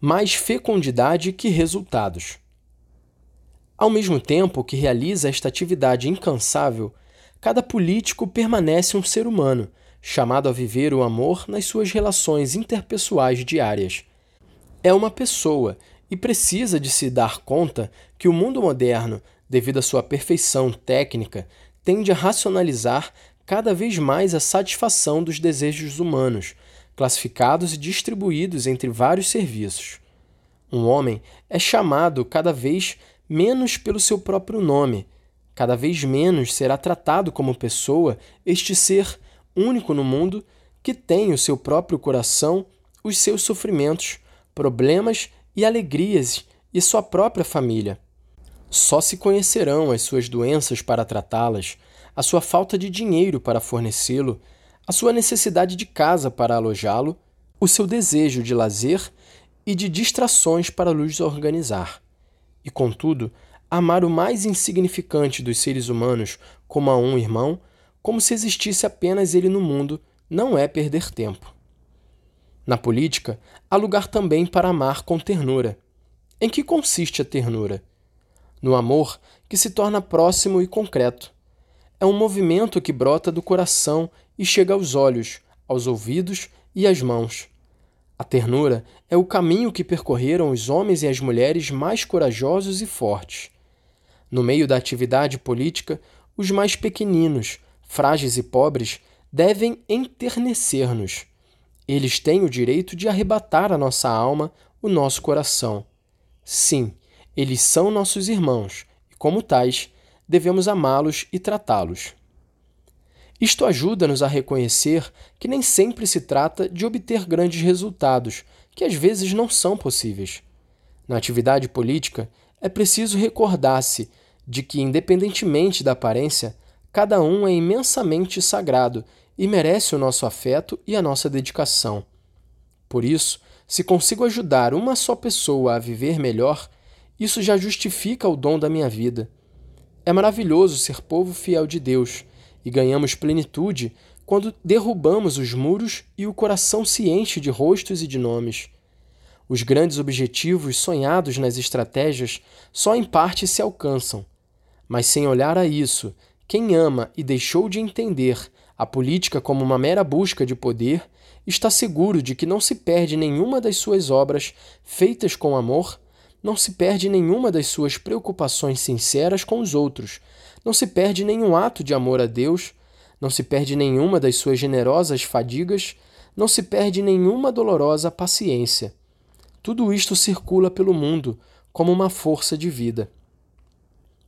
mais fecundidade que resultados. Ao mesmo tempo que realiza esta atividade incansável, cada político permanece um ser humano, chamado a viver o amor nas suas relações interpessoais diárias. É uma pessoa e precisa de se dar conta que o mundo moderno, devido à sua perfeição técnica, tende a racionalizar cada vez mais a satisfação dos desejos humanos, classificados e distribuídos entre vários serviços. Um homem é chamado cada vez menos pelo seu próprio nome, cada vez menos será tratado como pessoa este ser único no mundo que tem o seu próprio coração, os seus sofrimentos, problemas e alegrias e sua própria família. Só se conhecerão as suas doenças para tratá-las, a sua falta de dinheiro para fornecê-lo, a sua necessidade de casa para alojá-lo, o seu desejo de lazer e de distrações para lhes organizar. E, contudo, amar o mais insignificante dos seres humanos como a um irmão, como se existisse apenas ele no mundo, não é perder tempo. Na política, há lugar também para amar com ternura. Em que consiste a ternura? No amor que se torna próximo e concreto. É um movimento que brota do coração e chega aos olhos, aos ouvidos e às mãos. A ternura é o caminho que percorreram os homens e as mulheres mais corajosos e fortes. No meio da atividade política, os mais pequeninos, frágeis e pobres devem enternecer-nos eles têm o direito de arrebatar a nossa alma, o nosso coração. Sim, eles são nossos irmãos e, como tais, devemos amá-los e tratá-los. Isto ajuda-nos a reconhecer que nem sempre se trata de obter grandes resultados, que às vezes não são possíveis. Na atividade política, é preciso recordar-se de que, independentemente da aparência, cada um é imensamente sagrado e merece o nosso afeto e a nossa dedicação. Por isso, se consigo ajudar uma só pessoa a viver melhor, isso já justifica o dom da minha vida. É maravilhoso ser povo fiel de Deus e ganhamos plenitude quando derrubamos os muros e o coração se enche de rostos e de nomes. Os grandes objetivos sonhados nas estratégias só em parte se alcançam. Mas sem olhar a isso, quem ama e deixou de entender a política como uma mera busca de poder, está seguro de que não se perde nenhuma das suas obras feitas com amor, não se perde nenhuma das suas preocupações sinceras com os outros, não se perde nenhum ato de amor a Deus, não se perde nenhuma das suas generosas fadigas, não se perde nenhuma dolorosa paciência. Tudo isto circula pelo mundo como uma força de vida.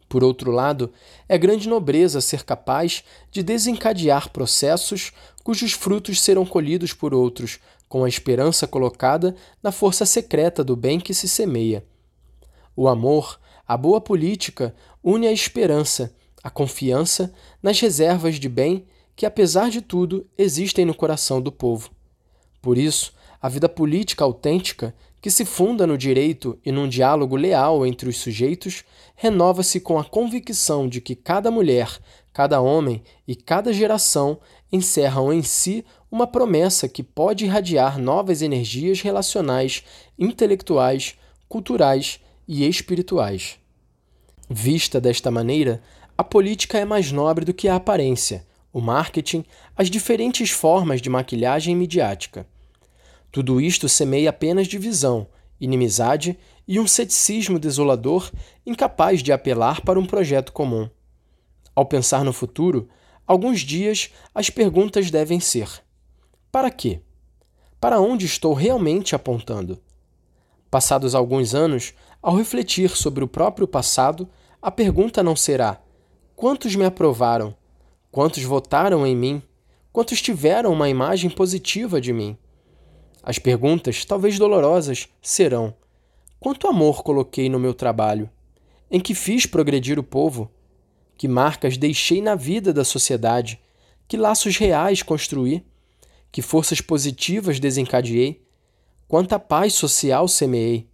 Por outro lado, é grande nobreza ser capaz de desencadear processos cujos frutos serão colhidos por outros, com a esperança colocada na força secreta do bem que se semeia. O amor, a boa política, une a esperança, a confiança nas reservas de bem que, apesar de tudo, existem no coração do povo. Por isso, a vida política autêntica que se funda no direito e num diálogo leal entre os sujeitos, renova-se com a convicção de que cada mulher, cada homem e cada geração encerram em si uma promessa que pode irradiar novas energias relacionais, intelectuais, culturais e espirituais. Vista desta maneira, a política é mais nobre do que a aparência, o marketing, as diferentes formas de maquilhagem midiática. Tudo isto semeia apenas divisão, inimizade e um ceticismo desolador incapaz de apelar para um projeto comum. Ao pensar no futuro, alguns dias as perguntas devem ser: para quê? Para onde estou realmente apontando? Passados alguns anos, ao refletir sobre o próprio passado, a pergunta não será: quantos me aprovaram? Quantos votaram em mim? Quantos tiveram uma imagem positiva de mim? As perguntas, talvez dolorosas, serão: quanto amor coloquei no meu trabalho? Em que fiz progredir o povo? Que marcas deixei na vida da sociedade? Que laços reais construí? Que forças positivas desencadeei? Quanta paz social semeei?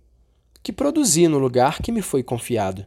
Que produzi no lugar que me foi confiado?